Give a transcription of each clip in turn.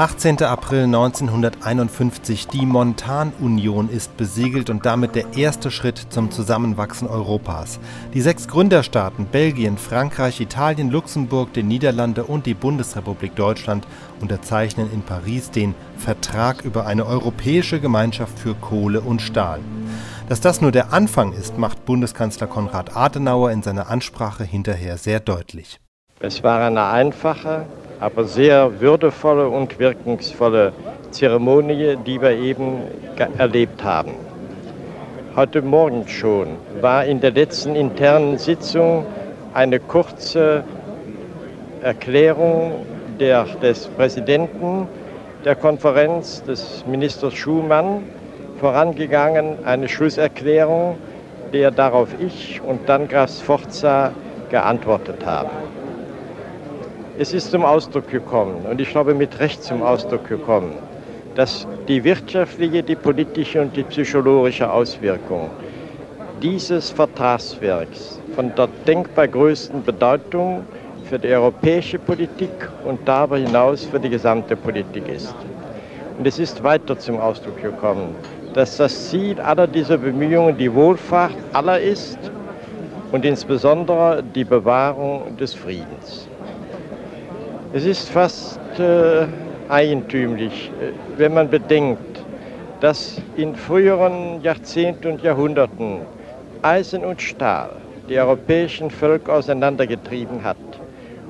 18. April 1951. Die Montanunion ist besiegelt und damit der erste Schritt zum Zusammenwachsen Europas. Die sechs Gründerstaaten Belgien, Frankreich, Italien, Luxemburg, die Niederlande und die Bundesrepublik Deutschland unterzeichnen in Paris den Vertrag über eine europäische Gemeinschaft für Kohle und Stahl. Dass das nur der Anfang ist, macht Bundeskanzler Konrad Adenauer in seiner Ansprache hinterher sehr deutlich. Es war eine einfache, aber sehr würdevolle und wirkungsvolle Zeremonie, die wir eben erlebt haben. Heute Morgen schon war in der letzten internen Sitzung eine kurze Erklärung der, des Präsidenten der Konferenz, des Ministers Schumann, vorangegangen, eine Schlusserklärung, der darauf ich und dann Graf Sforza geantwortet haben. Es ist zum Ausdruck gekommen, und ich glaube mit Recht zum Ausdruck gekommen, dass die wirtschaftliche, die politische und die psychologische Auswirkung dieses Vertragswerks von der denkbar größten Bedeutung für die europäische Politik und darüber hinaus für die gesamte Politik ist. Und es ist weiter zum Ausdruck gekommen, dass das Ziel aller dieser Bemühungen die Wohlfahrt aller ist und insbesondere die Bewahrung des Friedens. Es ist fast äh, eigentümlich, äh, wenn man bedenkt, dass in früheren Jahrzehnten und Jahrhunderten Eisen und Stahl die europäischen Völker auseinandergetrieben hat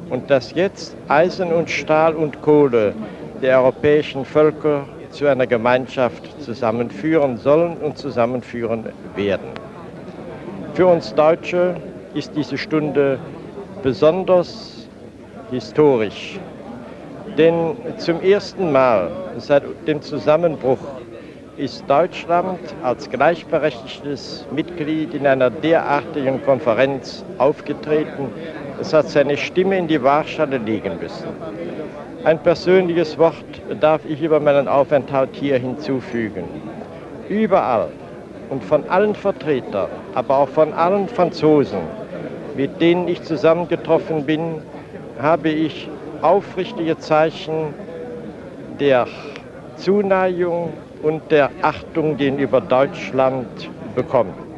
und dass jetzt Eisen und Stahl und Kohle die europäischen Völker zu einer Gemeinschaft zusammenführen sollen und zusammenführen werden. Für uns Deutsche ist diese Stunde besonders historisch. Denn zum ersten Mal seit dem Zusammenbruch ist Deutschland als gleichberechtigtes Mitglied in einer derartigen Konferenz aufgetreten. Es hat seine Stimme in die Waagschale legen müssen. Ein persönliches Wort darf ich über meinen Aufenthalt hier hinzufügen. Überall und von allen Vertretern, aber auch von allen Franzosen, mit denen ich zusammengetroffen bin, habe ich aufrichtige Zeichen der Zuneigung und der Achtung gegenüber Deutschland bekommen.